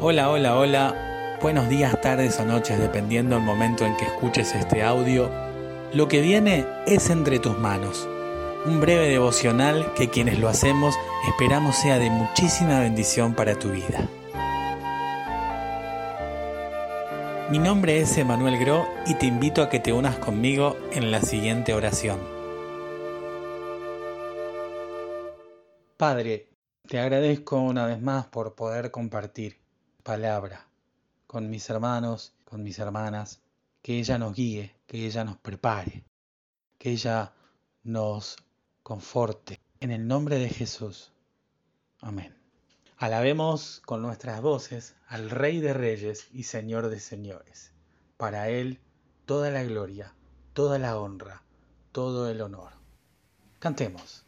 Hola, hola, hola. Buenos días, tardes o noches, dependiendo del momento en que escuches este audio. Lo que viene es entre tus manos. Un breve devocional que quienes lo hacemos esperamos sea de muchísima bendición para tu vida. Mi nombre es Emanuel Gro y te invito a que te unas conmigo en la siguiente oración. Padre, te agradezco una vez más por poder compartir palabra con mis hermanos, con mis hermanas, que ella nos guíe, que ella nos prepare, que ella nos conforte. En el nombre de Jesús. Amén. Alabemos con nuestras voces al Rey de Reyes y Señor de Señores. Para Él toda la gloria, toda la honra, todo el honor. Cantemos.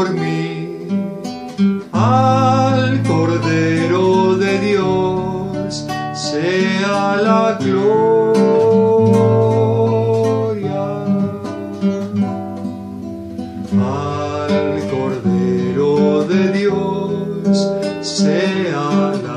Por mí, al Cordero de Dios sea la gloria. Al Cordero de Dios sea la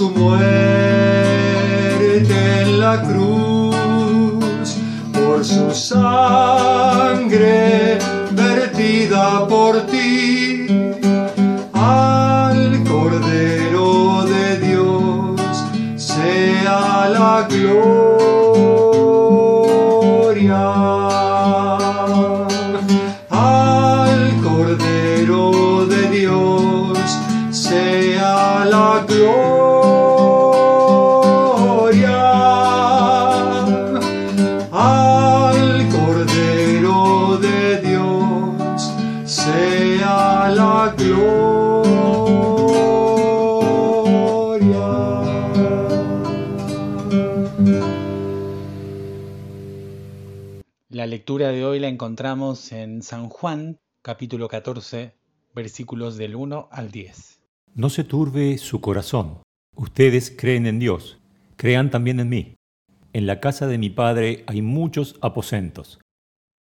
su muerte La lectura de hoy la encontramos en San Juan, capítulo 14, versículos del 1 al 10. No se turbe su corazón. Ustedes creen en Dios, crean también en mí. En la casa de mi Padre hay muchos aposentos.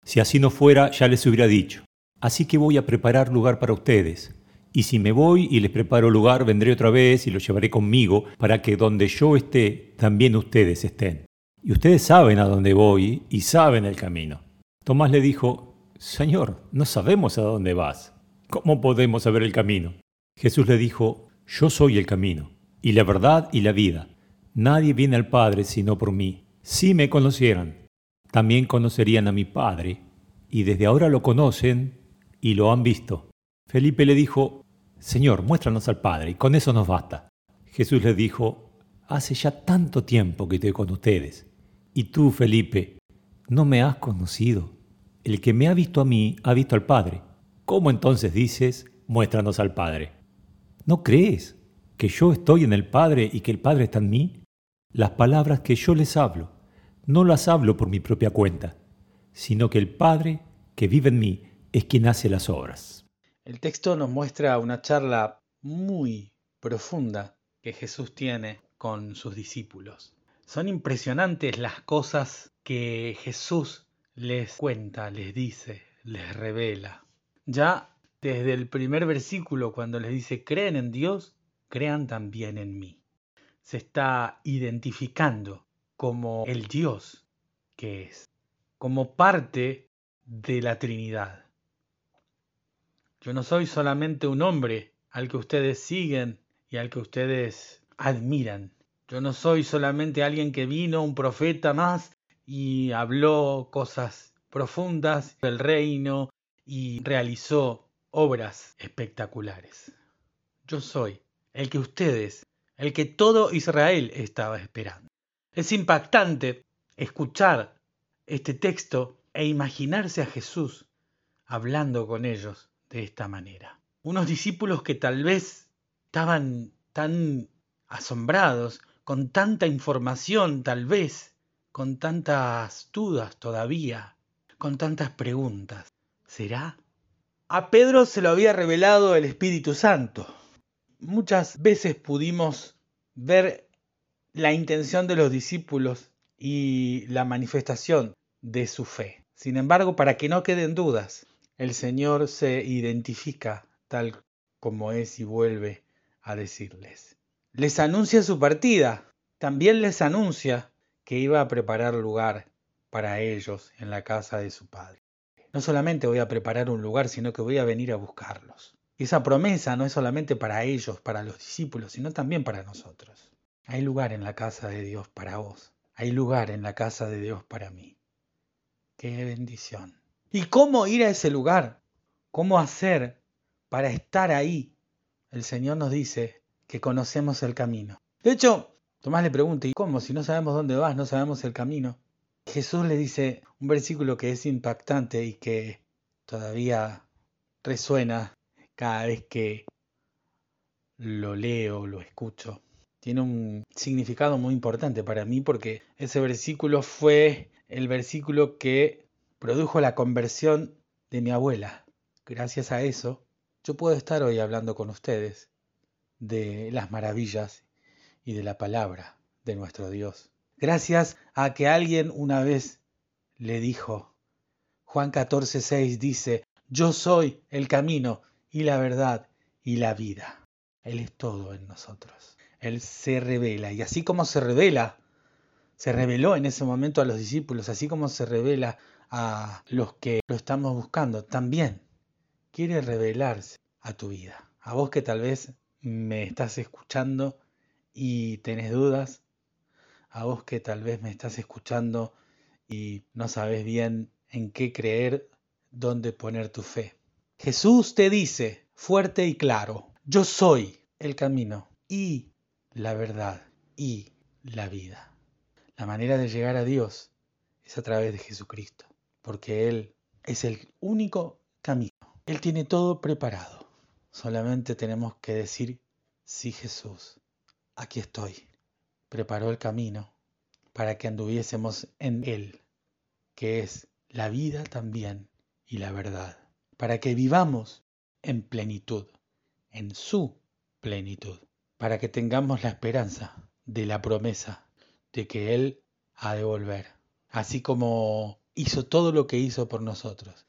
Si así no fuera, ya les hubiera dicho. Así que voy a preparar lugar para ustedes. Y si me voy y les preparo lugar, vendré otra vez y los llevaré conmigo, para que donde yo esté, también ustedes estén. Y ustedes saben a dónde voy y saben el camino. Tomás le dijo, Señor, no sabemos a dónde vas. ¿Cómo podemos saber el camino? Jesús le dijo, Yo soy el camino, y la verdad y la vida. Nadie viene al Padre sino por mí. Si me conocieran, también conocerían a mi Padre, y desde ahora lo conocen y lo han visto. Felipe le dijo, Señor, muéstranos al Padre, y con eso nos basta. Jesús le dijo, Hace ya tanto tiempo que estoy con ustedes, y tú, Felipe, no me has conocido. El que me ha visto a mí ha visto al Padre. ¿Cómo entonces dices, muéstranos al Padre? ¿No crees que yo estoy en el Padre y que el Padre está en mí? Las palabras que yo les hablo, no las hablo por mi propia cuenta, sino que el Padre que vive en mí es quien hace las obras. El texto nos muestra una charla muy profunda que Jesús tiene con sus discípulos. Son impresionantes las cosas que Jesús les cuenta, les dice, les revela. Ya desde el primer versículo, cuando les dice, creen en Dios, crean también en mí. Se está identificando como el Dios que es, como parte de la Trinidad. Yo no soy solamente un hombre al que ustedes siguen y al que ustedes admiran. Yo no soy solamente alguien que vino, un profeta más, y habló cosas profundas del reino y realizó obras espectaculares. Yo soy el que ustedes, el que todo Israel estaba esperando. Es impactante escuchar este texto e imaginarse a Jesús hablando con ellos de esta manera. Unos discípulos que tal vez estaban tan asombrados, con tanta información tal vez, con tantas dudas todavía, con tantas preguntas. ¿Será? A Pedro se lo había revelado el Espíritu Santo. Muchas veces pudimos ver la intención de los discípulos y la manifestación de su fe. Sin embargo, para que no queden dudas, el Señor se identifica tal como es y vuelve a decirles. Les anuncia su partida, también les anuncia que iba a preparar lugar para ellos en la casa de su Padre. No solamente voy a preparar un lugar, sino que voy a venir a buscarlos. esa promesa no es solamente para ellos, para los discípulos, sino también para nosotros. Hay lugar en la casa de Dios para vos. Hay lugar en la casa de Dios para mí. Qué bendición. ¿Y cómo ir a ese lugar? ¿Cómo hacer para estar ahí? El Señor nos dice que conocemos el camino. De hecho, Tomás le pregunta, ¿y cómo? Si no sabemos dónde vas, no sabemos el camino. Jesús le dice un versículo que es impactante y que todavía resuena cada vez que lo leo, lo escucho. Tiene un significado muy importante para mí porque ese versículo fue el versículo que produjo la conversión de mi abuela. Gracias a eso, yo puedo estar hoy hablando con ustedes de las maravillas y de la palabra de nuestro Dios. Gracias a que alguien una vez le dijo, Juan 14:6 dice, yo soy el camino y la verdad y la vida. Él es todo en nosotros. Él se revela y así como se revela, se reveló en ese momento a los discípulos, así como se revela a los que lo estamos buscando, también quiere revelarse a tu vida. A vos que tal vez me estás escuchando y tenés dudas, a vos que tal vez me estás escuchando y no sabes bien en qué creer, dónde poner tu fe. Jesús te dice fuerte y claro, yo soy el camino y la verdad y la vida. La manera de llegar a Dios es a través de Jesucristo porque Él es el único camino. Él tiene todo preparado. Solamente tenemos que decir, sí Jesús, aquí estoy. Preparó el camino para que anduviésemos en Él, que es la vida también y la verdad, para que vivamos en plenitud, en su plenitud, para que tengamos la esperanza de la promesa de que Él ha de volver. Así como hizo todo lo que hizo por nosotros,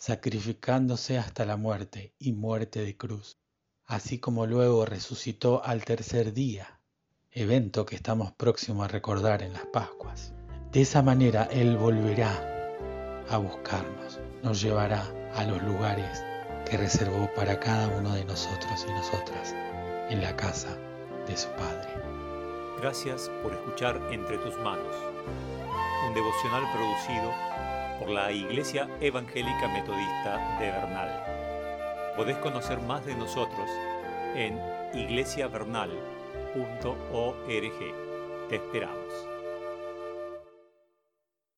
sacrificándose hasta la muerte y muerte de cruz, así como luego resucitó al tercer día, evento que estamos próximos a recordar en las Pascuas. De esa manera Él volverá a buscarnos, nos llevará a los lugares que reservó para cada uno de nosotros y nosotras en la casa de su Padre. Gracias por escuchar Entre tus manos un devocional producido por la Iglesia Evangélica Metodista de Bernal. Podés conocer más de nosotros en iglesiavernal.org. Te esperamos.